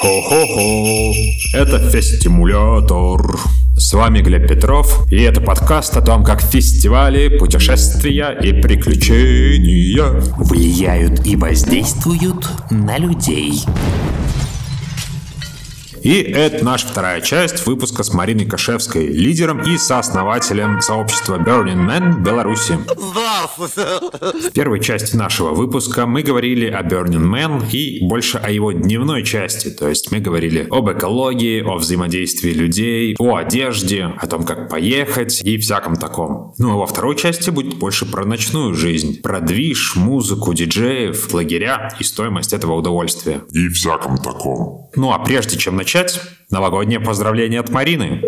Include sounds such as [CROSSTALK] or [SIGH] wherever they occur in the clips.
Хо-хо-хо, это Фестимулятор. С вами Глеб Петров, и это подкаст о том, как фестивали, путешествия и приключения влияют и воздействуют на людей. И это наша вторая часть выпуска с Мариной Кашевской, лидером и сооснователем сообщества Burning Man в Беларуси. В первой части нашего выпуска мы говорили о Burning Man и больше о его дневной части, то есть мы говорили об экологии, о взаимодействии людей, о одежде, о том, как поехать и всяком таком. Ну а во второй части будет больше про ночную жизнь, про движ, музыку, диджеев, лагеря и стоимость этого удовольствия. И всяком таком. Ну а прежде чем начать начать, новогоднее поздравление от Марины.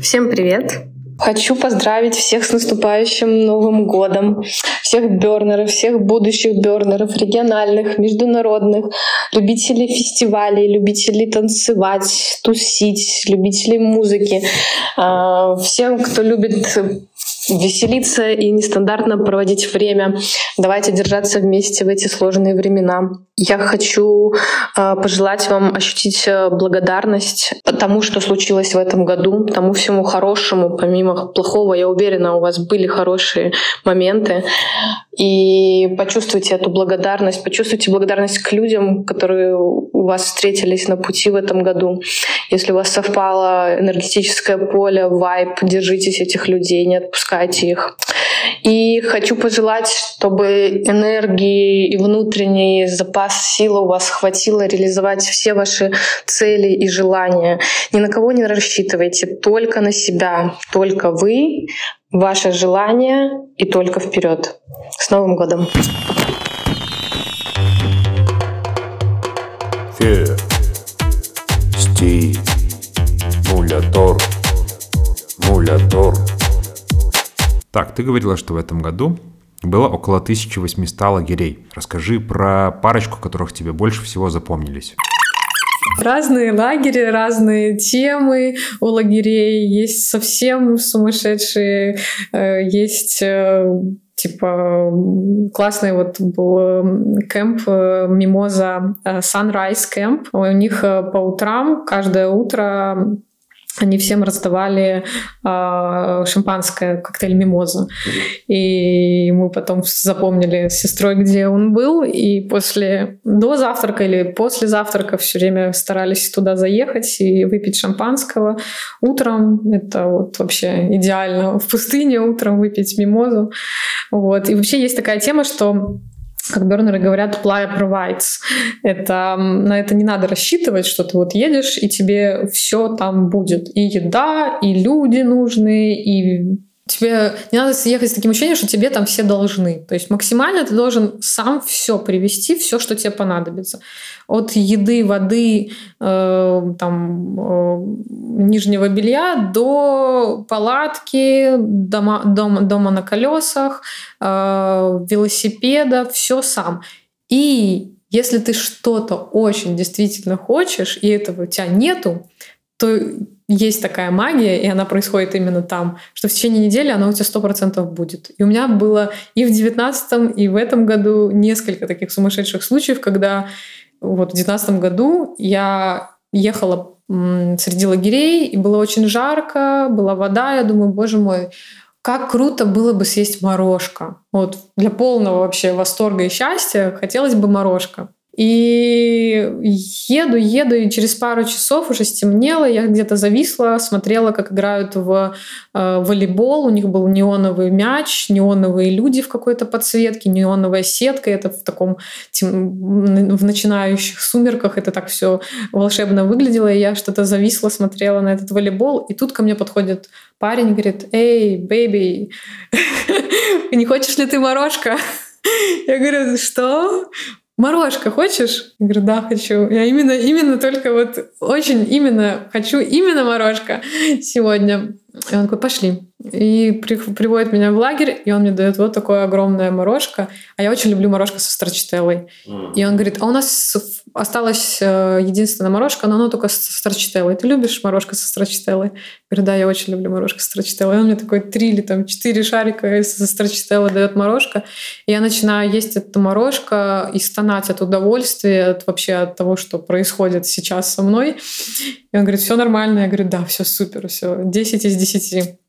Всем привет! Хочу поздравить всех с наступающим Новым годом, всех бернеров, всех будущих бернеров, региональных, международных, любителей фестивалей, любителей танцевать, тусить, любителей музыки, а, всем, кто любит веселиться и нестандартно проводить время. Давайте держаться вместе в эти сложные времена. Я хочу э, пожелать вам ощутить э, благодарность тому, что случилось в этом году, тому всему хорошему, помимо плохого, я уверена, у вас были хорошие моменты. И почувствуйте эту благодарность, почувствуйте благодарность к людям, которые у вас встретились на пути в этом году. Если у вас совпало энергетическое поле, вайп, держитесь этих людей, не отпускайте их. И хочу пожелать, чтобы энергии и внутренний запас силы у вас хватило реализовать все ваши цели и желания. Ни на кого не рассчитывайте, только на себя, только вы, ваше желание и только вперед. С Новым годом! Так, ты говорила, что в этом году было около 1800 лагерей. Расскажи про парочку, которых тебе больше всего запомнились. Разные лагеря, разные темы у лагерей. Есть совсем сумасшедшие, э, есть э, типа классный вот был кемп э, Мимоза Sunrise Camp. У них по утрам каждое утро они всем раздавали э, шампанское, коктейль мимоза. И мы потом запомнили с сестрой, где он был, и после, до завтрака или после завтрака все время старались туда заехать и выпить шампанского. Утром это вот вообще идеально. В пустыне утром выпить мимозу. Вот. И вообще есть такая тема, что как бернеры говорят, apply provides. Это, на это не надо рассчитывать, что ты вот едешь, и тебе все там будет. И еда, и люди нужны, и тебе не надо съехать с таким ощущением, что тебе там все должны. То есть максимально ты должен сам все привести, все, что тебе понадобится. От еды, воды, э, там, э, нижнего белья до палатки, дома, дома, дома на колесах, э, велосипеда, все сам. И если ты что-то очень действительно хочешь, и этого у тебя нету, то есть такая магия, и она происходит именно там, что в течение недели она у тебя сто процентов будет. И у меня было и в девятнадцатом, и в этом году несколько таких сумасшедших случаев, когда вот в девятнадцатом году я ехала среди лагерей, и было очень жарко, была вода, я думаю, боже мой, как круто было бы съесть морожка. Вот для полного вообще восторга и счастья хотелось бы морожка. И еду, еду, и через пару часов уже стемнело, я где-то зависла, смотрела, как играют в э, волейбол, у них был неоновый мяч, неоновые люди в какой-то подсветке, неоновая сетка, это в таком тем, в начинающих сумерках это так все волшебно выглядело, и я что-то зависла, смотрела на этот волейбол, и тут ко мне подходит парень, говорит, эй, бэйби, [LAUGHS] не хочешь ли ты морожка? Я говорю, что? Морожка хочешь? Я говорю, да, хочу. Я именно, именно только вот очень именно хочу именно морожка сегодня. И он такой, пошли. И при, приводит меня в лагерь, и он мне дает вот такое огромное морожка. А я очень люблю морожка со страчителлой. Mm. И он говорит, а у нас осталась э, единственная морожка, но она только со страчителлой. Ты любишь морожка со страчителлой? Я говорю, да, я очень люблю морожка со страчителлой. И он мне такой три или там четыре шарика со страчителлой дает морожка. И я начинаю есть эту морожка и стонать от удовольствия, от вообще от того, что происходит сейчас со мной. И он говорит, все нормально. Я говорю, да, все супер, все, 10 из 10.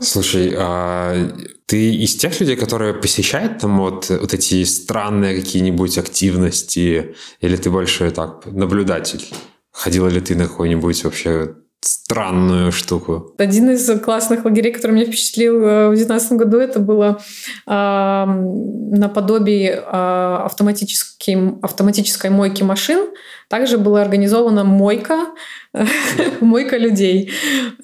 Слушай, а ты из тех людей, которые посещают там вот, вот эти странные какие-нибудь активности, или ты больше так наблюдатель? Ходила ли ты на какой-нибудь вообще странную штуку. Один из классных лагерей, который меня впечатлил э, в 2019 году, это было э, наподобие э, автоматической мойки машин. Также была организована мойка, [LAUGHS] мойка людей.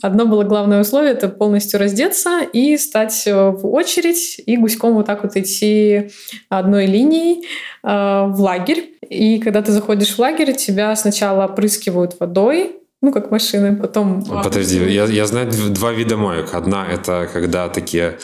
Одно было главное условие – это полностью раздеться и стать в очередь и гуськом вот так вот идти одной линией э, в лагерь. И когда ты заходишь в лагерь, тебя сначала опрыскивают водой, ну, как машины, потом... Подожди, я, я знаю два вида моек. Одна – это когда такие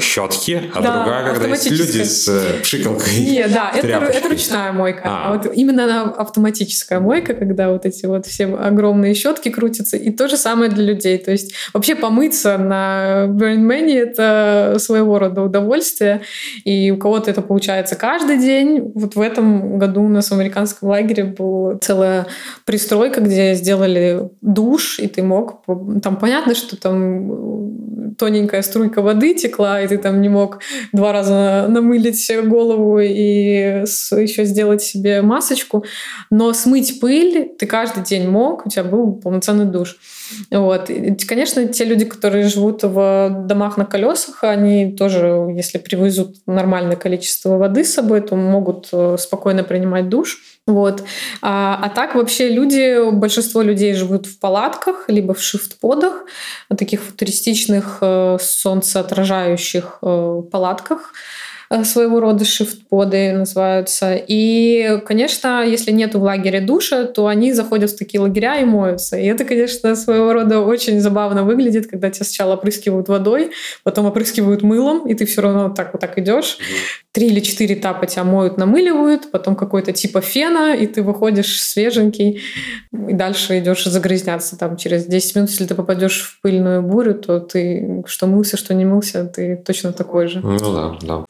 щетки, а да, другая, когда есть люди с э, пшикалкой. Нет, да, [LAUGHS] это, это ручная мойка. А. а вот именно она автоматическая мойка, когда вот эти вот все огромные щетки крутятся. И то же самое для людей. То есть вообще помыться на Burn Man это своего рода удовольствие. И у кого-то это получается каждый день. Вот в этом году у нас в американском лагере была целая пристройка, где сделали душ, и ты мог... Там понятно, что там тоненькая струйка воды текла, и ты там не мог два раза намылить голову и еще сделать себе масочку. Но смыть пыль ты каждый день мог, у тебя был полноценный душ. Вот. И, конечно, те люди, которые живут в домах на колесах, они тоже, если привезут нормальное количество воды с собой, то могут э, спокойно принимать душ. Вот. А, а так вообще люди, большинство людей живут в палатках, либо в шифт-подах, таких футуристичных э, солнцеотражающих э, палатках. Э, своего рода шифт-поды называются. И, конечно, если нету в лагере душа, то они заходят в такие лагеря и моются. И это, конечно, своего рода очень забавно выглядит, когда тебя сначала опрыскивают водой, потом опрыскивают мылом, и ты все равно так вот так идешь. Три или четыре этапа тебя моют, намыливают, потом какой-то типа фена, и ты выходишь свеженький, и дальше идешь загрязняться. Там через 10 минут, если ты попадешь в пыльную бурю, то ты что мылся, что не мылся, ты точно такой же. Ну да, да.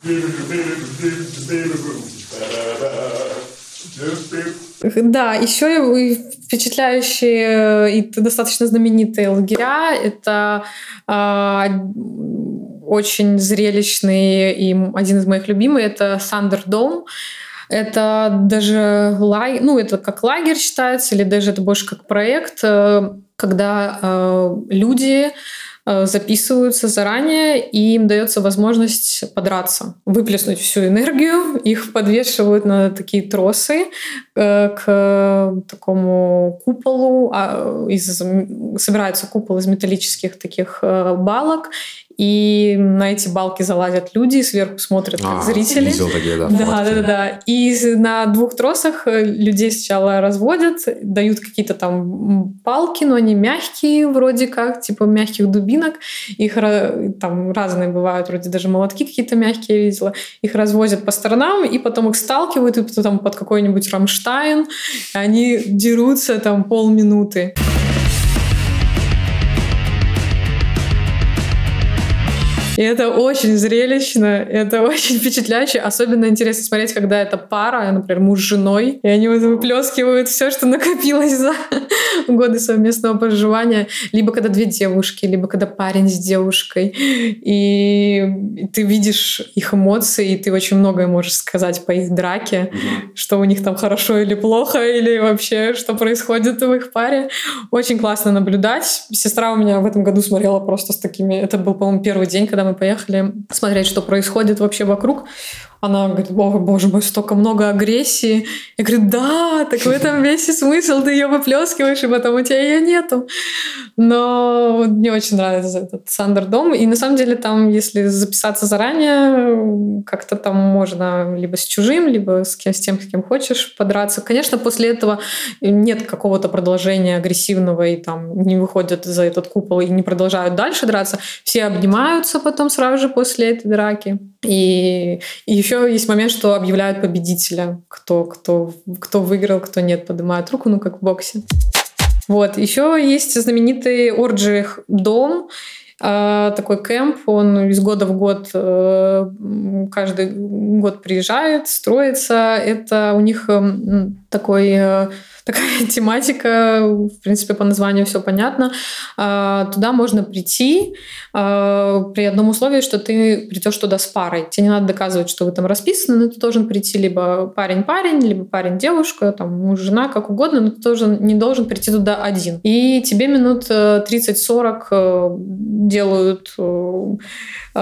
Да, еще впечатляющие и достаточно знаменитые лагеря. Это э, очень зрелищный и один из моих любимых. Это Сандердом. Это даже лагерь, ну это как лагерь считается, или даже это больше как проект, э, когда э, люди Э, записываются заранее, и им дается возможность подраться, выплеснуть всю энергию. Их подвешивают на такие тросы э, к такому куполу. А, из, собирается купол из металлических таких э, балок, и на эти балки залазят люди, и сверху смотрят а, зрители. Видел такие, да. Да, да, да, да. И на двух тросах э, людей сначала разводят, дают какие-то там палки, но они мягкие вроде как, типа мягких дубинок. Их там разные бывают, вроде даже молотки какие-то мягкие я видела. Их развозят по сторонам, и потом их сталкивают, и потом под какой-нибудь Рамштайн. Они дерутся там полминуты. И это очень зрелищно, это очень впечатляюще. Особенно интересно смотреть, когда это пара, например, муж с женой, и они вот выплескивают все, что накопилось за [LAUGHS] годы совместного проживания. Либо когда две девушки, либо когда парень с девушкой. И ты видишь их эмоции, и ты очень многое можешь сказать по их драке, что у них там хорошо или плохо, или вообще, что происходит в их паре. Очень классно наблюдать. Сестра у меня в этом году смотрела просто с такими... Это был, по-моему, первый день, когда мы поехали смотреть, что происходит вообще вокруг. Она говорит, о, боже мой, столько много агрессии. Я говорю, да, так в [LAUGHS] этом весь и смысл, ты ее выплескиваешь, и потом у тебя ее нету. Но мне очень нравится этот Сандер Дом. И на самом деле там, если записаться заранее, как-то там можно либо с чужим, либо с, кем, с тем, с кем хочешь подраться. Конечно, после этого нет какого-то продолжения агрессивного, и там не выходят за этот купол и не продолжают дальше драться. Все обнимаются потом сразу же после этой драки. И, и еще есть момент, что объявляют победителя, кто, кто, кто выиграл, кто нет, поднимают руку, ну как в боксе. Вот. Еще есть знаменитый Орджи дом, а, такой кемп, он из года в год, э, каждый год приезжает, строится. Это у них такой э, такая [LAUGHS] тематика, в принципе, по названию все понятно. А, туда можно прийти а, при одном условии, что ты придешь туда с парой. Тебе не надо доказывать, что вы там расписаны, но ты должен прийти либо парень-парень, либо парень-девушка, там муж-жена, как угодно, но ты тоже не должен прийти туда один. И тебе минут 30-40 э, делают э, э,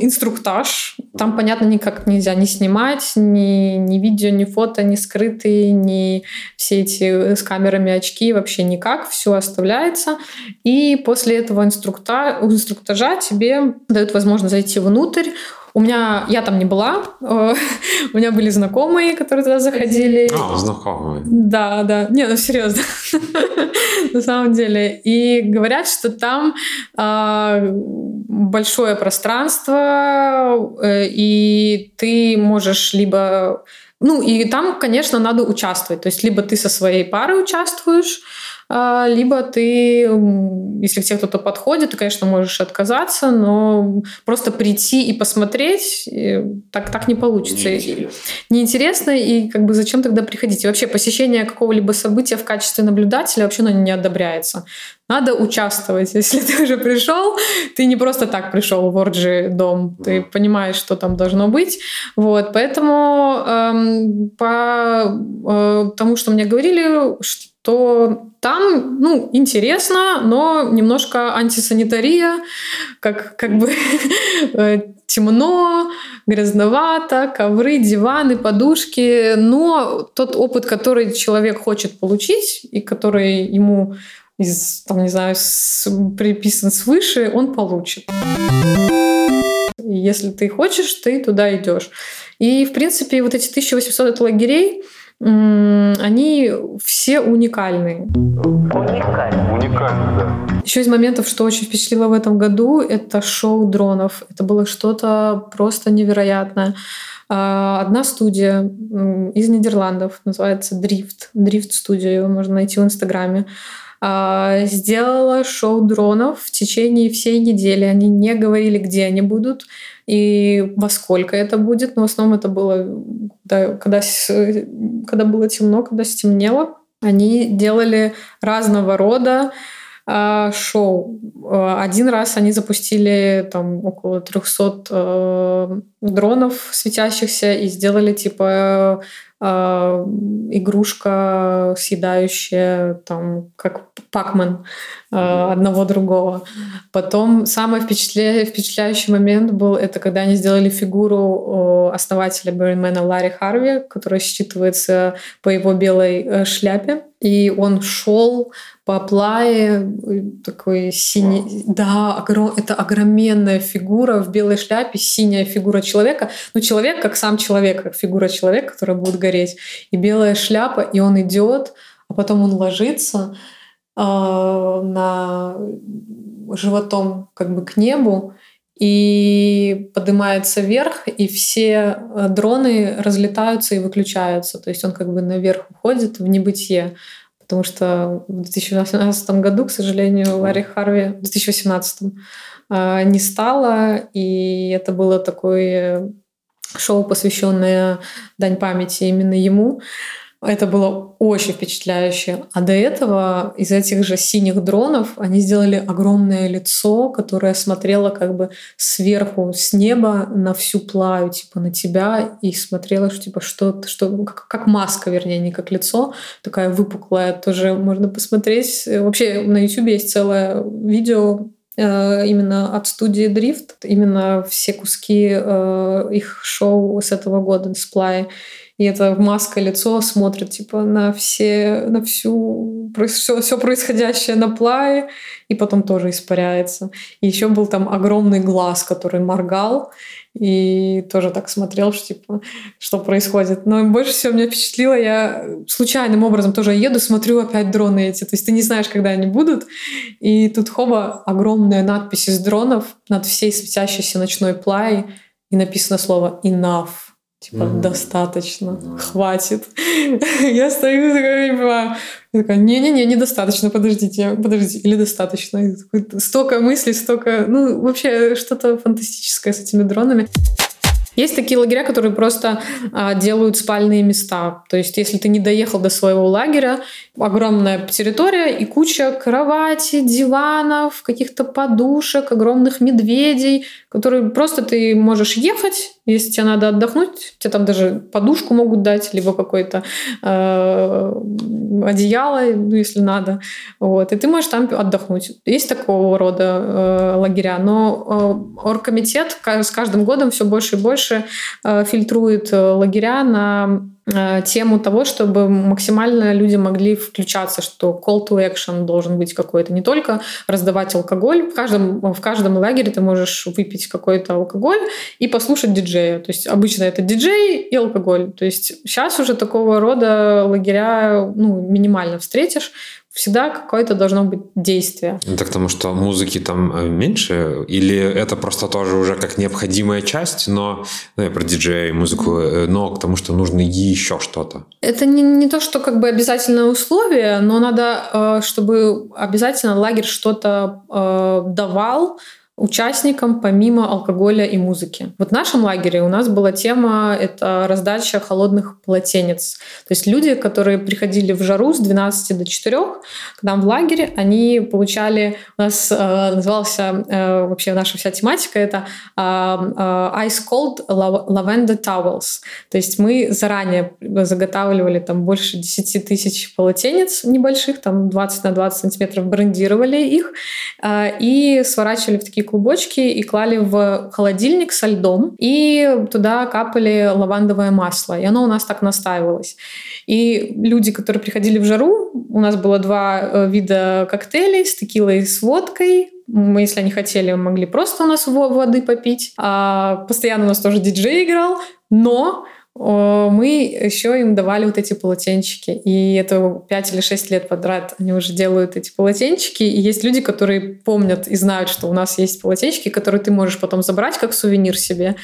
инструктаж. Там, понятно, никак нельзя не снимать, ни, ни видео, ни фото, ни скрытые, ни все эти с камерами очки вообще никак, все оставляется. И после этого инструктажа, инструктажа тебе дают возможность зайти внутрь, у меня, я там не была, э, [LAUGHS] у меня были знакомые, которые туда заходили. А, знакомые. Да, да. Не, ну серьезно. [LAUGHS] На самом деле. И говорят, что там а, большое пространство, э, и ты можешь либо ну, и там, конечно, надо участвовать. То есть либо ты со своей парой участвуешь, а, либо ты, если к тебе кто-то подходит, ты, конечно, можешь отказаться, но просто прийти и посмотреть так, так не получится. Неинтересно. Неинтересно, и как бы зачем тогда приходить? И вообще посещение какого-либо события в качестве наблюдателя вообще ну, не одобряется. Надо участвовать. Если ты уже пришел, ты не просто так пришел в Орджи дом, ты понимаешь, что там должно быть. Вот, поэтому эм, по э, тому, что мне говорили, что там, ну, интересно, но немножко антисанитария, как, как бы [LAUGHS] э, темно, грязновато, ковры, диваны, подушки. Но тот опыт, который человек хочет получить и который ему из, там, не знаю, с, приписан свыше, он получит. Если ты хочешь, ты туда идешь. И, в принципе, вот эти 1800 лагерей, они все уникальные. Уникальные. Уникальные, да. Еще из моментов, что очень впечатлило в этом году, это шоу дронов. Это было что-то просто невероятное. А, одна студия из Нидерландов, называется Drift. Drift студия, ее можно найти в Инстаграме сделала шоу дронов в течение всей недели. Они не говорили, где они будут и во сколько это будет. Но в основном это было, когда, когда, когда было темно, когда стемнело. Они делали разного рода а, шоу. А, один раз они запустили там около 300 э, дронов светящихся и сделали типа э, игрушка съедающая там как Пакман э, одного другого. Потом самый впечатля... впечатляющий момент был это когда они сделали фигуру основателя Берримена Ларри Харви, которая считывается по его белой э, шляпе и он шел по плае, э, такой синий, wow. да, огром, это огроменная фигура в белой шляпе, синяя фигура человека, ну человек как сам человек, как фигура человека, которая будет гореть, и белая шляпа, и он идет, а потом он ложится э, на животом как бы к небу, и поднимается вверх, и все э, дроны разлетаются и выключаются. То есть он как бы наверх уходит в небытие. Потому что в 2018 году, к сожалению, Ларри Харви в 2018 э, не стало, и это было такое шоу, посвященное дань памяти именно ему. Это было очень впечатляюще. А до этого из этих же синих дронов они сделали огромное лицо, которое смотрело как бы сверху, с неба на всю плаю, типа на тебя, и смотрело, что типа что, что как, как маска, вернее, не как лицо, такая выпуклая. Тоже можно посмотреть. Вообще на YouTube есть целое видео э, именно от студии Drift, именно все куски э, их шоу с этого года, дисплея. И это маска лицо смотрит типа на все, на всю все, все происходящее на плае, и потом тоже испаряется. И еще был там огромный глаз, который моргал, и тоже так смотрел, что типа, что происходит. Но больше всего меня впечатлило, я случайным образом тоже еду, смотрю опять дроны эти. То есть ты не знаешь, когда они будут. И тут хоба, огромная надпись из дронов над всей светящейся ночной плай, и написано слово «enough». Типа, mm-hmm. достаточно, mm-hmm. хватит. [LAUGHS] Я стою такая, такая, не-не-не, недостаточно, подождите, подождите, или достаточно. Столько мыслей, столько, ну, вообще что-то фантастическое с этими дронами. Есть такие лагеря, которые просто а, делают спальные места. То есть, если ты не доехал до своего лагеря, огромная территория и куча кровати, диванов, каких-то подушек, огромных медведей, которые просто ты можешь ехать, если тебе надо отдохнуть, тебе там даже подушку могут дать, либо какое-то э, одеяло, ну, если надо. Вот. И ты можешь там отдохнуть. Есть такого рода э, лагеря. Но э, оргкомитет с каждым годом все больше и больше э, фильтрует э, лагеря на тему того, чтобы максимально люди могли включаться, что call to action должен быть какой-то. Не только раздавать алкоголь. В каждом, в каждом лагере ты можешь выпить какой-то алкоголь и послушать диджея. То есть обычно это диджей и алкоголь. То есть сейчас уже такого рода лагеря ну, минимально встретишь всегда какое-то должно быть действие. Это к тому, что музыки там э, меньше? Или это просто тоже уже как необходимая часть, но, ну, я про диджея и музыку, э, но к тому, что нужно еще что-то? Это не, не то, что как бы обязательное условие, но надо, э, чтобы обязательно лагерь что-то давал, участникам помимо алкоголя и музыки. Вот в нашем лагере у нас была тема — это раздача холодных полотенец. То есть люди, которые приходили в жару с 12 до 4 к нам в лагере, они получали... У нас э, назывался э, вообще наша вся тематика — это э, э, Ice Cold Lavender Towels. То есть мы заранее заготавливали там больше 10 тысяч полотенец небольших, там 20 на 20 сантиметров, брендировали их э, и сворачивали в такие клубочки и клали в холодильник со льдом, и туда капали лавандовое масло, и оно у нас так настаивалось. И люди, которые приходили в жару, у нас было два э, вида коктейлей с текилой и с водкой, мы, если они хотели, могли просто у нас воды попить. А постоянно у нас тоже диджей играл, но мы еще им давали вот эти полотенчики. И это 5 или 6 лет подряд они уже делают эти полотенчики. И есть люди, которые помнят и знают, что у нас есть полотенчики, которые ты можешь потом забрать как сувенир себе.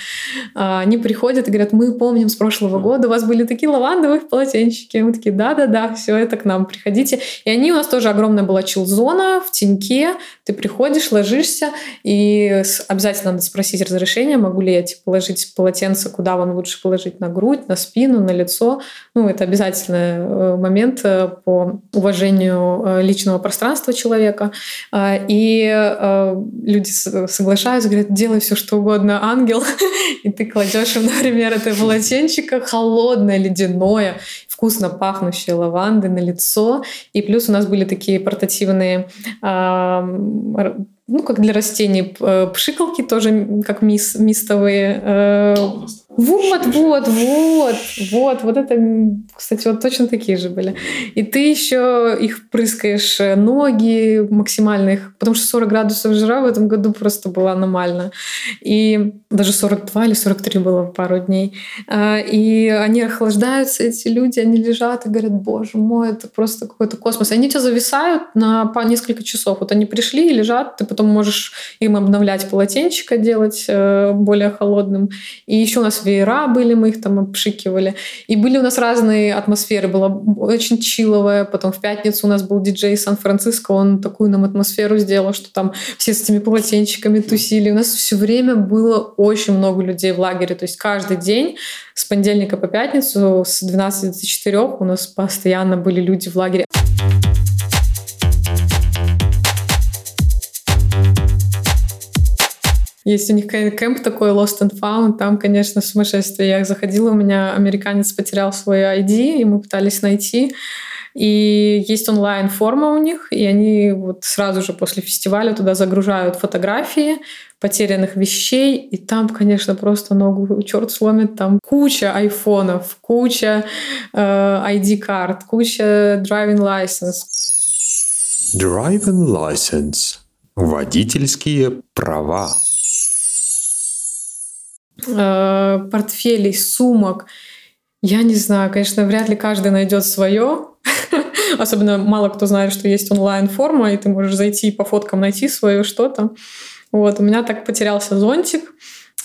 А, они приходят и говорят, мы помним с прошлого года, у вас были такие лавандовые полотенчики. Мы такие, да-да-да, все это к нам, приходите. И они у нас тоже огромная была чилзона в теньке. Ты приходишь, ложишься, и обязательно надо спросить разрешение, могу ли я типа, положить полотенце, куда вам лучше положить на грудь грудь, на спину, на лицо. Ну, это обязательный э, момент э, по уважению э, личного пространства человека. А, и люди соглашаются, говорят, делай все, что угодно, ангел. [LAUGHS] И ты кладешь им, например, это полотенчико холодное, ледяное, вкусно пахнущие лаванды на лицо. И плюс у нас были такие портативные ну, как для растений, пшикалки тоже как мис, мистовые. Вот, вот, вот, вот, вот это, кстати, вот точно такие же были. И ты еще их прыскаешь э, ноги максимально их, потому что 40 градусов жара в этом году просто было аномально. И даже 42 или 43 было пару дней. А, и они охлаждаются, эти люди, они лежат и говорят, боже мой, это просто какой-то космос. И они тебя зависают на по несколько часов. Вот они пришли и лежат, ты потом можешь им обновлять полотенчика, делать э, более холодным. И еще у нас веера были, мы их там обшикивали. И были у нас разные атмосферы. Была очень чиловая. Потом в пятницу у нас был диджей Сан-Франциско. Он такую нам атмосферу сделал, что там все с этими полотенчиками тусили. У нас все время было очень много людей в лагере. То есть каждый день с понедельника по пятницу с 12 до 4 у нас постоянно были люди в лагере. Есть у них кемп такой Lost and Found, там, конечно, сумасшествие. Я заходила, у меня американец потерял свой ID, и мы пытались найти. И есть онлайн-форма у них, и они вот сразу же после фестиваля туда загружают фотографии потерянных вещей, и там, конечно, просто ногу черт сломит, там куча айфонов, куча э, ID-карт, куча driving license. Driving license. Водительские права. Э, портфелей, сумок. Я не знаю, конечно, вряд ли каждый найдет свое. [LAUGHS] Особенно мало кто знает, что есть онлайн-форма, и ты можешь зайти и по фоткам найти свое что-то. Вот, у меня так потерялся зонтик,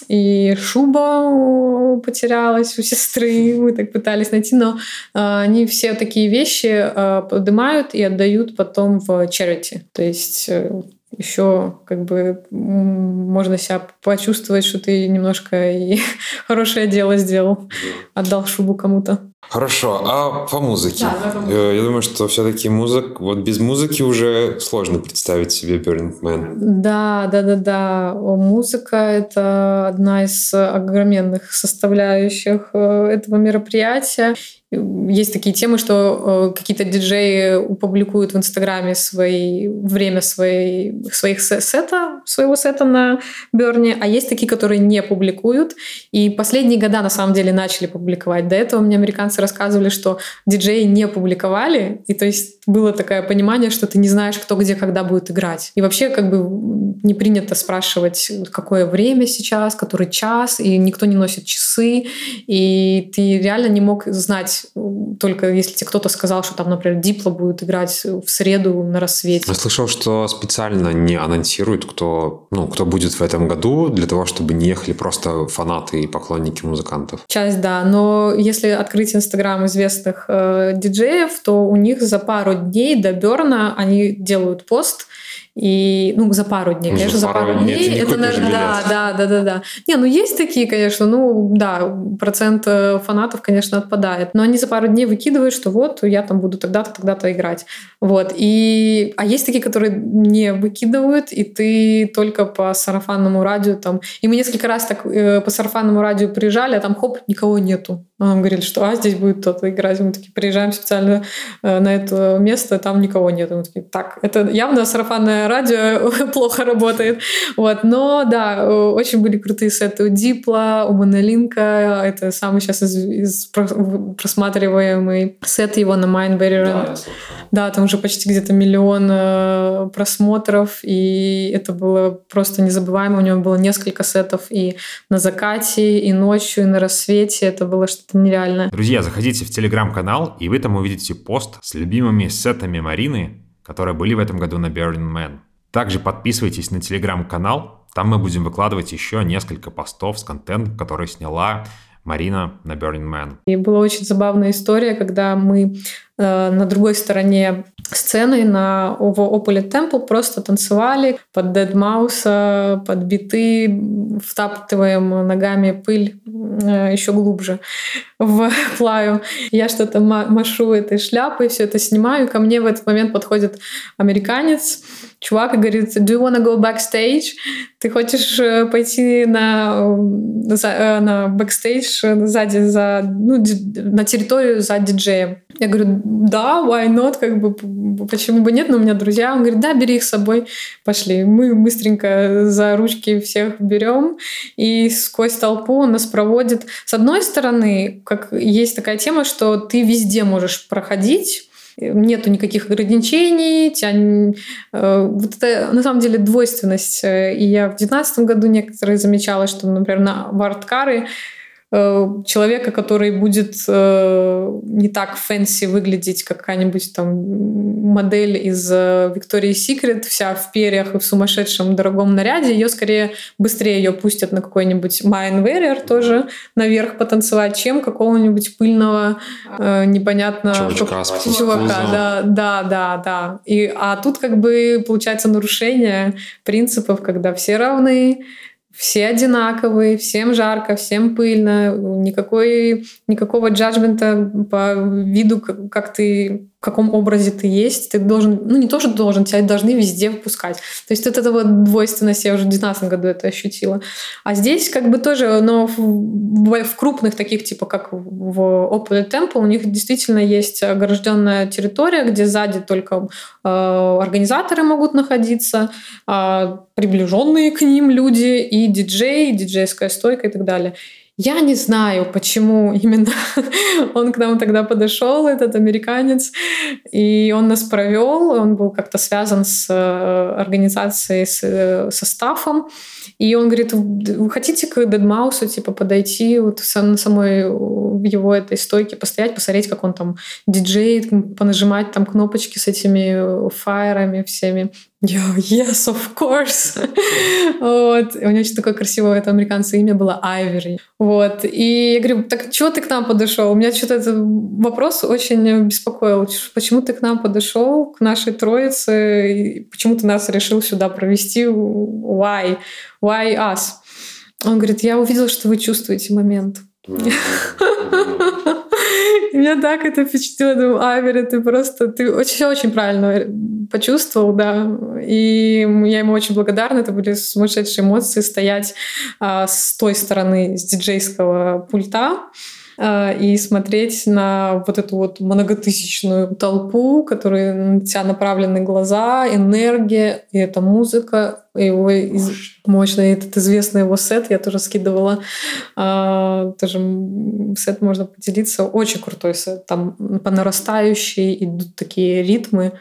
и шуба потерялась у сестры, мы так пытались найти, но э, они все такие вещи э, поднимают и отдают потом в charity. То есть э, еще как бы можно себя почувствовать, что ты немножко и [LAUGHS] хорошее дело сделал, отдал шубу кому-то. Хорошо, а по музыке? Да, э, Я думаю, что все-таки музыка, вот без музыки уже сложно представить себе Burning Man. Да, да, да, да. Музыка — это одна из огроменных составляющих э, этого мероприятия. Есть такие темы, что э, какие-то диджеи публикуют в Инстаграме свои, время своей, своих сета, своего сета на Берне, а есть такие, которые не публикуют. И последние года на самом деле начали публиковать. До этого мне американцы рассказывали, что диджеи не публиковали, и то есть было такое понимание, что ты не знаешь, кто где когда будет играть. И вообще как бы не принято спрашивать, какое время сейчас, который час, и никто не носит часы, и ты реально не мог знать только если тебе кто-то сказал, что там, например, Дипло будет играть в среду на рассвете. Я слышал, что специально не анонсируют, кто, ну, кто будет в этом году, для того, чтобы не ехали просто фанаты и поклонники музыкантов. Часть, да. Но если открыть Инстаграм известных э, диджеев, то у них за пару дней до Берна они делают пост, и, ну, за пару дней, ну, конечно, за пару, пару дней. Это, это наверное, да, да, да, да, да. Не, ну есть такие, конечно, ну, да, процент э, фанатов, конечно, отпадает. Но они за пару дней выкидывают, что вот, я там буду тогда-то, тогда-то играть. Вот. И, а есть такие, которые не выкидывают, и ты только по сарафанному радио там... И мы несколько раз так э, по сарафанному радио приезжали, а там хоп, никого нету. А нам говорили, что а, здесь будет кто-то играть. Мы такие приезжаем специально э, на это место, там никого нет. Мы такие, так, это явно сарафанное радио [LAUGHS] плохо работает. Вот. Но да, э, очень были крутые сеты у Дипла, у Монолинка. Это самый сейчас из, из просматриваемый сет его на Mindberry. Да, да, там уже почти где-то миллион э, просмотров, и это было просто незабываемо. У него было несколько сетов и на закате, и ночью, и на рассвете. Это было что это нереально. Друзья, заходите в телеграм-канал, и вы там увидите пост с любимыми сетами Марины, которые были в этом году на Burning Man. Также подписывайтесь на телеграм-канал, там мы будем выкладывать еще несколько постов с контентом, который сняла Марина на Burning Man. И была очень забавная история, когда мы на другой стороне сцены на в Opulent Temple просто танцевали под Dead Mouse, под биты, втаптываем ногами пыль э, еще глубже в [LAUGHS] плаю. Я что-то машу этой шляпой, все это снимаю. Ко мне в этот момент подходит американец, чувак и говорит, do you wanna go backstage? Ты хочешь э, пойти на, за, на бэкстейдж сзади, за, ну, на территорию за диджеем? Я говорю, да, why not, как бы, почему бы нет, но у меня друзья. Он говорит, да, бери их с собой, пошли. Мы быстренько за ручки всех берем, и сквозь толпу он нас проводит. С одной стороны, как есть такая тема, что ты везде можешь проходить, нету никаких ограничений, тебя, э, вот это на самом деле двойственность. Э, и я в 2019 году некоторые замечала, что, например, на art car ы человека, который будет э, не так fancy выглядеть, как какая-нибудь там модель из э, Victoria's Secret, вся в перьях и в сумасшедшем дорогом наряде, ее скорее быстрее ее пустят на какой-нибудь Mayan Warrior тоже наверх потанцевать, чем какого-нибудь пыльного э, непонятно чувака, чувака. да, да, да, да. И, а тут как бы получается нарушение принципов, когда все равны, все одинаковые, всем жарко, всем пыльно, никакой, никакого джаджмента по виду, как, как ты в каком образе ты есть, ты должен, ну не тоже должен, тебя должны везде впускать. То есть вот эта вот двойственность я уже в 2019 году это ощутила. А здесь как бы тоже, но в, в крупных таких, типа как в Opel Temple, у них действительно есть огражденная территория, где сзади только э, организаторы могут находиться, э, приближенные к ним люди и диджей, диджейская стойка и так далее. Я не знаю, почему именно [LAUGHS] он к нам тогда подошел, этот американец, и он нас провел, он был как-то связан с э, организацией, с э, составом, и он говорит, вы хотите к Дедмаусу типа подойти вот на самой его этой стойке постоять, посмотреть, как он там диджеет, понажимать там кнопочки с этими фаерами всеми. Я, yes, of course. вот. И у него очень такое красивое это американское имя было Айвери. Вот. И я говорю, так чего ты к нам подошел? У меня что-то этот вопрос очень беспокоил. Почему ты к нам подошел, к нашей троице? Почему ты нас решил сюда провести? Why? Why us? Он говорит, я увидел, что вы чувствуете момент. [LAUGHS] Меня так это впечатлило. Думаю, Авер, ты просто... Ты очень-очень правильно почувствовал, да. И я ему очень благодарна. Это были сумасшедшие эмоции стоять а, с той стороны, с диджейского пульта и смотреть на вот эту вот многотысячную толпу, которой на тебя направлены глаза, энергия, и эта музыка, и его из... мощный этот известный его сет, я тоже скидывала. А, тоже сет можно поделиться. Очень крутой сет. Там по нарастающей идут такие ритмы.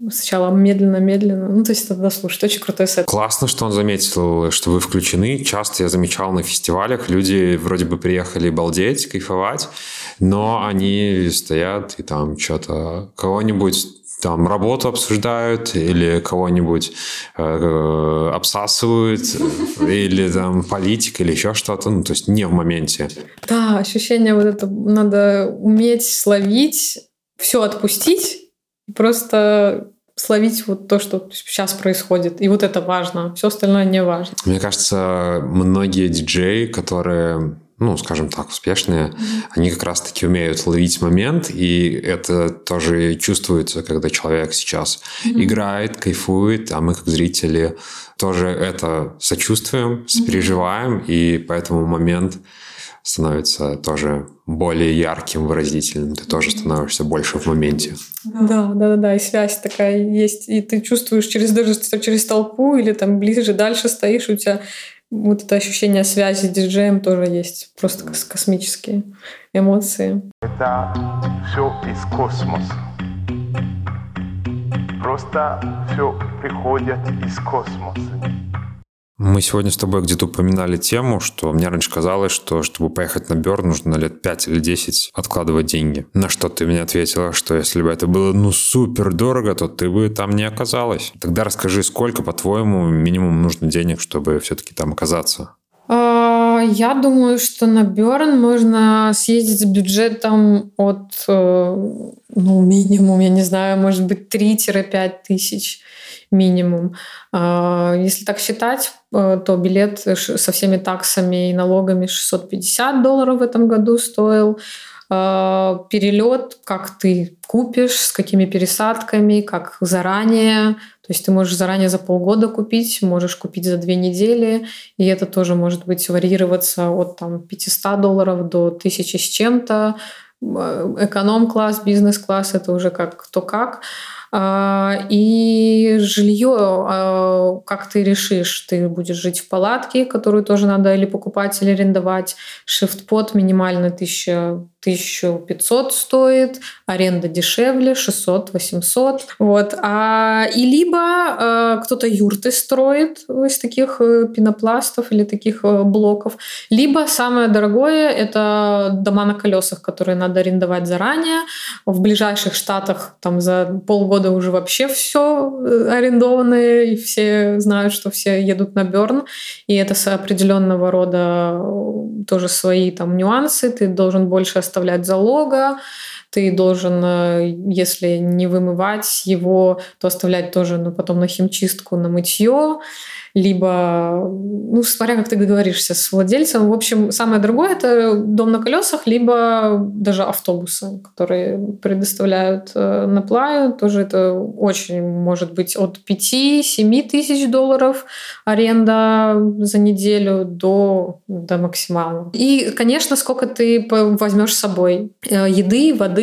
Сначала медленно-медленно. Ну, то есть это слушать. Очень крутой сет. Классно, что он заметил, что вы включены. Часто я замечал на фестивалях, люди вроде бы приехали балдеть, кайфовать, но они стоят и там что-то кого-нибудь там работу обсуждают или кого-нибудь э, обсасывают [LAUGHS] или там политик или еще что-то, ну то есть не в моменте. Да, ощущение вот это надо уметь словить, все отпустить просто словить вот то, что сейчас происходит. И вот это важно. Все остальное не важно. Мне кажется, многие диджеи, которые ну, скажем так, успешные, mm-hmm. они как раз-таки умеют ловить момент, и это тоже чувствуется, когда человек сейчас mm-hmm. играет, кайфует, а мы как зрители тоже это сочувствуем, сопереживаем, mm-hmm. и поэтому момент становится тоже более ярким, выразительным. Ты тоже становишься больше в моменте. Да, да, да, да. И связь такая есть. И ты чувствуешь через даже через толпу или там ближе, дальше стоишь, у тебя вот это ощущение связи с диджеем тоже есть. Просто космические эмоции. Это все из космоса. Просто все приходит из космоса. Мы сегодня с тобой где-то упоминали тему, что мне раньше казалось, что чтобы поехать на Бёрн, нужно лет 5 или 10 откладывать деньги. На что ты мне ответила, что если бы это было ну супер дорого, то ты бы там не оказалась. Тогда расскажи, сколько, по-твоему, минимум нужно денег, чтобы все-таки там оказаться? А, я думаю, что на Бёрн можно съездить с бюджетом от, э, ну, минимум, я не знаю, может быть, 3-5 тысяч минимум. А, если так считать, э, то билет со всеми таксами и налогами 650 долларов в этом году стоил. А, перелет, как ты купишь, с какими пересадками, как заранее. То есть ты можешь заранее за полгода купить, можешь купить за две недели, и это тоже может быть варьироваться от там, 500 долларов до 1000 с чем-то. Э, эконом-класс, бизнес-класс, это уже как кто как. А, и жилье, а, как ты решишь, ты будешь жить в палатке, которую тоже надо или покупать, или арендовать. Шифт-под минимально 1000 1500 стоит, аренда дешевле, 600-800. Вот. А, и либо э, кто-то юрты строит из таких э, пенопластов или таких э, блоков, либо самое дорогое — это дома на колесах, которые надо арендовать заранее. В ближайших штатах там за полгода уже вообще все э, арендованное, и все знают, что все едут на Берн, и это с определенного рода тоже свои там нюансы, ты должен больше оставлять залога, ты должен, э, если не вымывать его, то оставлять тоже ну, потом на химчистку, на мытье. либо, ну, смотря как ты договоришься с владельцем. В общем, самое дорогое – это дом на колесах, либо даже автобусы, которые предоставляют э, на плаю. Тоже это очень может быть от 5-7 тысяч долларов аренда за неделю до, до максимала. И, конечно, сколько ты возьмешь с собой. Э, еды, воды,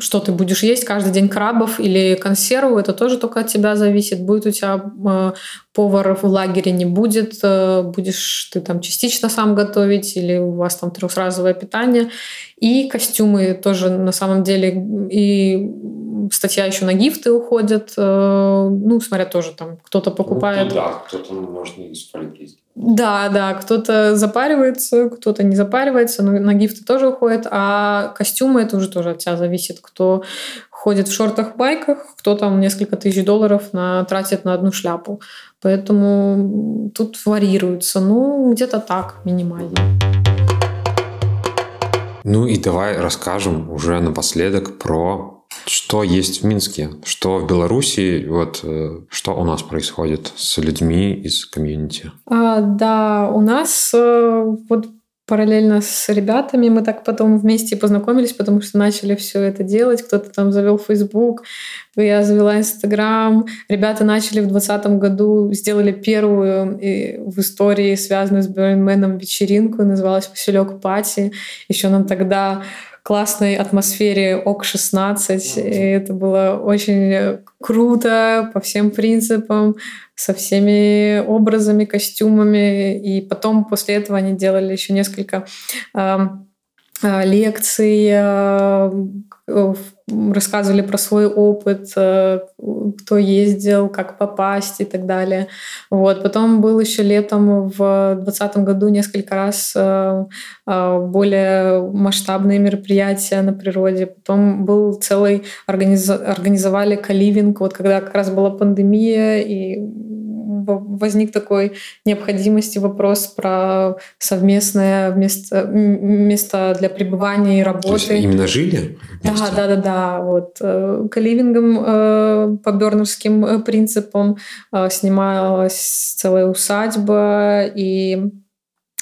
что ты будешь есть каждый день крабов или консерву, это тоже только от тебя зависит. Будет у тебя э, повар в лагере, не будет, э, будешь ты там частично сам готовить или у вас там трехразовое питание. И костюмы тоже на самом деле и статья еще на гифты уходят. Э, ну, смотря тоже там, кто-то покупает. Ну, да, кто-то может не фольги да, да, кто-то запаривается, кто-то не запаривается, но на гифты тоже уходит, а костюмы это уже тоже от тебя зависит, кто ходит в шортах-байках, кто там несколько тысяч долларов на, тратит на одну шляпу. Поэтому тут варьируется, ну, где-то так, минимально. Ну и давай расскажем уже напоследок про что есть в Минске, что в Беларуси, вот э, что у нас происходит с людьми из комьюнити? А, да, у нас э, вот параллельно с ребятами мы так потом вместе познакомились, потому что начали все это делать. Кто-то там завел Facebook, я завела Instagram. Ребята начали в 2020 году, сделали первую э, в истории, связанную с Бернменом, вечеринку, называлась «Поселек Пати». Еще нам тогда классной атмосфере ОК-16. И это было очень круто по всем принципам, со всеми образами, костюмами. И потом после этого они делали еще несколько э, лекций, э, рассказывали про свой опыт, э, кто ездил, как попасть и так далее. Вот. Потом был еще летом в 2020 году несколько раз э, э, более масштабные мероприятия на природе. Потом был целый, организовали каливинг, вот когда как раз была пандемия, и возник такой необходимости вопрос про совместное место, место для пребывания и работы. То есть именно жили? Вместе? Да, да, да, да. Вот. Э, каливингом э, по бернерским э, принципам снималась целая усадьба, и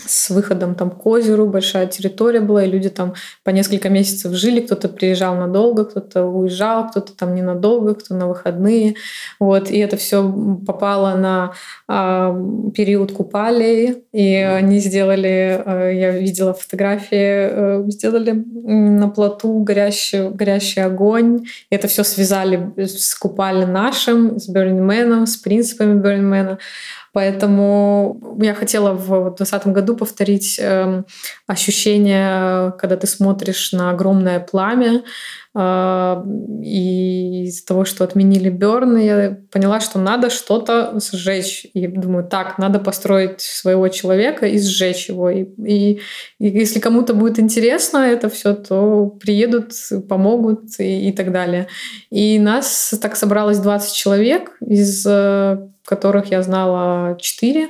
с выходом там к озеру, большая территория была, и люди там по несколько месяцев жили, кто-то приезжал надолго, кто-то уезжал, кто-то там ненадолго, кто на выходные. Вот, и это все попало на э, период купали, и они сделали, э, я видела фотографии, э, сделали на плоту горящий, горящий огонь, и это все связали с купали нашим, с Man, с принципами Man. Поэтому я хотела в 2020 году повторить э, ощущение, когда ты смотришь на огромное пламя, э, Э, и из того, что отменили Берн, я поняла, что надо что-то сжечь. И думаю, так, надо построить своего человека и сжечь его. И, и, и если кому-то будет интересно это все, то приедут, помогут и, и так далее. И нас так собралось 20 человек, из э, которых я знала 4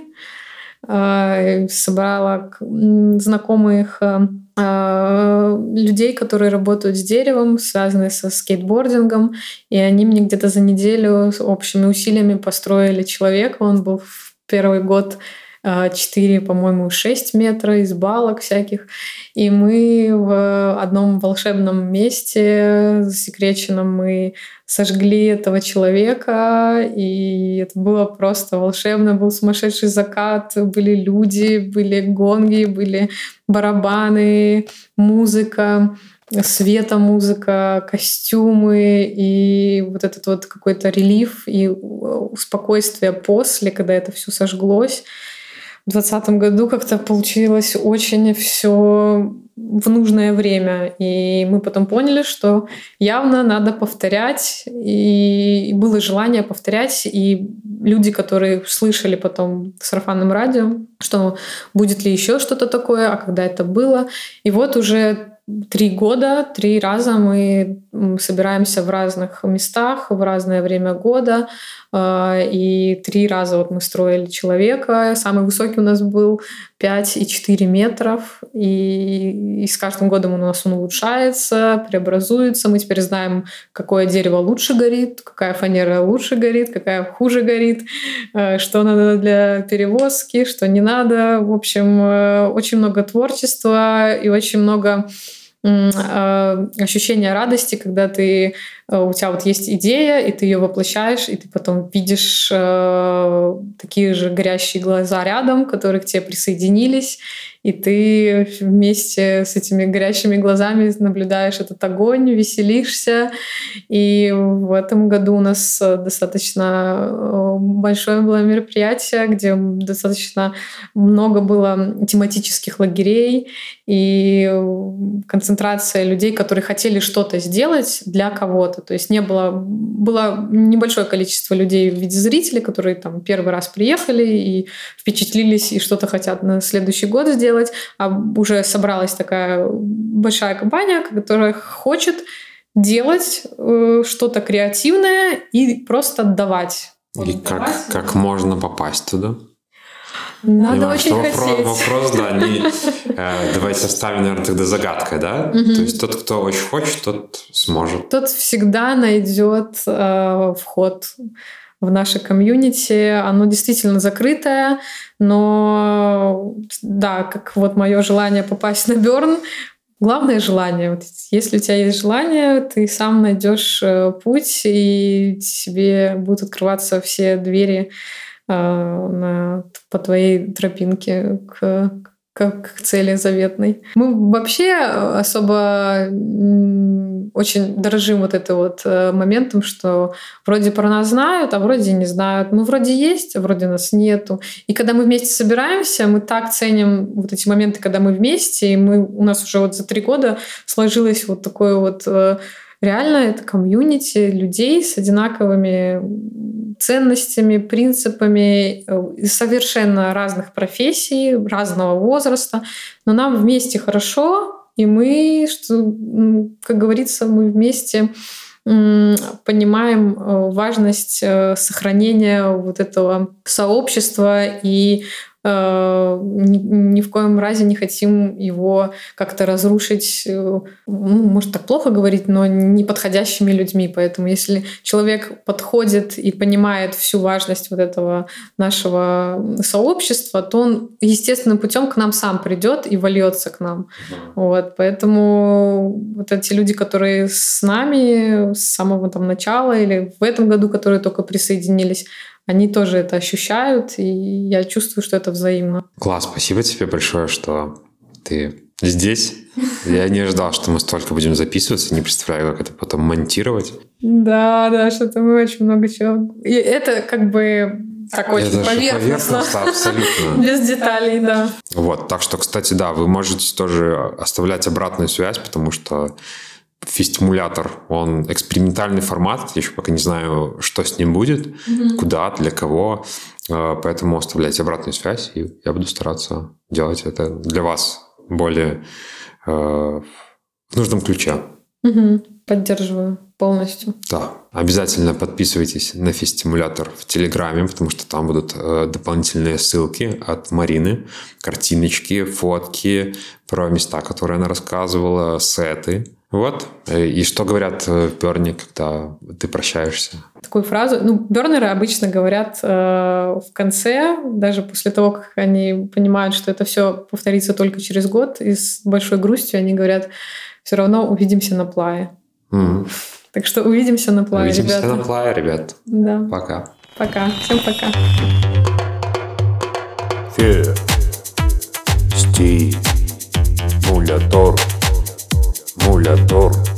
собрала знакомых а, а, людей, которые работают с деревом, связанные со скейтбордингом, и они мне где-то за неделю общими усилиями построили человека. Он был в первый год 4, по-моему, 6 метра из балок всяких. И мы в одном волшебном месте засекреченном мы сожгли этого человека, и это было просто волшебно. Был сумасшедший закат, были люди, были гонги, были барабаны, музыка света музыка, костюмы и вот этот вот какой-то релиф и спокойствие после, когда это все сожглось. В 2020 году как-то получилось очень все в нужное время. И мы потом поняли, что явно надо повторять. И было желание повторять. И люди, которые слышали потом в сарафанном радио, что будет ли еще что-то такое, а когда это было. И вот уже три года, три раза мы собираемся в разных местах в разное время года. А, и три раза вот мы строили человека. Самый высокий у нас был 5,4 метров. И, и с каждым годом у нас он улучшается, преобразуется. Мы теперь знаем, какое дерево лучше горит, какая фанера лучше горит, какая хуже горит, а, что надо для перевозки, что не надо. В общем, э, очень много творчества и очень много ощущение радости, когда ты Э, у тебя вот есть идея, и ты ее воплощаешь, и ты потом видишь э, такие же горящие глаза рядом, которые к тебе присоединились, и ты вместе с этими горящими глазами наблюдаешь этот огонь, веселишься. И в этом году у нас достаточно э, большое было мероприятие, где достаточно много было тематических лагерей и концентрация людей, которые хотели что-то сделать для кого-то. То есть не было, было небольшое количество людей в виде зрителей, которые там первый раз приехали и впечатлились и что-то хотят на следующий год сделать, а уже собралась такая большая компания, которая хочет делать э, что-то креативное и просто отдавать. И как, как можно попасть туда? Надо Понимаю, очень что хотеть. Вопрос, вопрос да, не, э, давайте оставим, наверное, тогда загадкой, да? Угу. То есть тот, кто очень хочет, тот сможет. Тот всегда найдет э, вход в наше комьюнити. Оно действительно закрытое, но да, как вот мое желание попасть на Берн, Главное желание. Вот если у тебя есть желание, ты сам найдешь э, путь, и тебе будут открываться все двери Э, на, по твоей тропинке к, к, к цели заветной. Мы вообще особо очень дорожим вот это вот э, моментом, что вроде про нас знают, а вроде не знают. Мы вроде есть, а вроде нас нету. И когда мы вместе собираемся, мы так ценим вот эти моменты, когда мы вместе, и мы, у нас уже вот за три года сложилось вот такое вот э, реально это комьюнити людей с одинаковыми ценностями, принципами э, совершенно разных профессий, разного возраста, но нам вместе хорошо, и мы, что, как говорится, мы вместе понимаем э, важность э, сохранения вот этого сообщества и ни, ни в коем разе не хотим его как-то разрушить, э, ну, может так плохо говорить, но неподходящими людьми. Поэтому если человек подходит и понимает всю важность вот этого нашего сообщества, то он естественным путем к нам сам придет и вольется к нам. Вот, поэтому вот эти люди, которые с нами с самого там начала или в этом году, которые только присоединились, они тоже это ощущают, и я чувствую, что это взаимно. Класс, спасибо тебе большое, что ты здесь. Я не ожидал, что мы столько будем записываться, не представляю, как это потом монтировать. Да, да, что-то мы очень много чего. И это как бы так очень поверхностно. поверхностно абсолютно. [LAUGHS] Без деталей, да. Вот, так что, кстати, да, вы можете тоже оставлять обратную связь, потому что фестимулятор, он экспериментальный формат, я еще пока не знаю, что с ним будет, mm-hmm. куда, для кого, а, поэтому оставляйте обратную связь, и я буду стараться делать это для вас более э, в нужном ключе. Угу. Поддерживаю полностью. Да, обязательно подписывайтесь на фестимулятор в Телеграме, потому что там будут э, дополнительные ссылки от Марины, картиночки, фотки про места, которые она рассказывала, сеты. Вот. И что говорят в Берне, когда ты прощаешься? Такую фразу. Ну, бернеры обычно говорят э, в конце, даже после того, как они понимают, что это все повторится только через год, и с большой грустью они говорят, все равно увидимся на плае. Mm. Так что увидимся на плае, увидимся ребята. на плае, ребят. Да. Пока. Пока. Всем пока. Фе. Сти. Мулятор. Датор.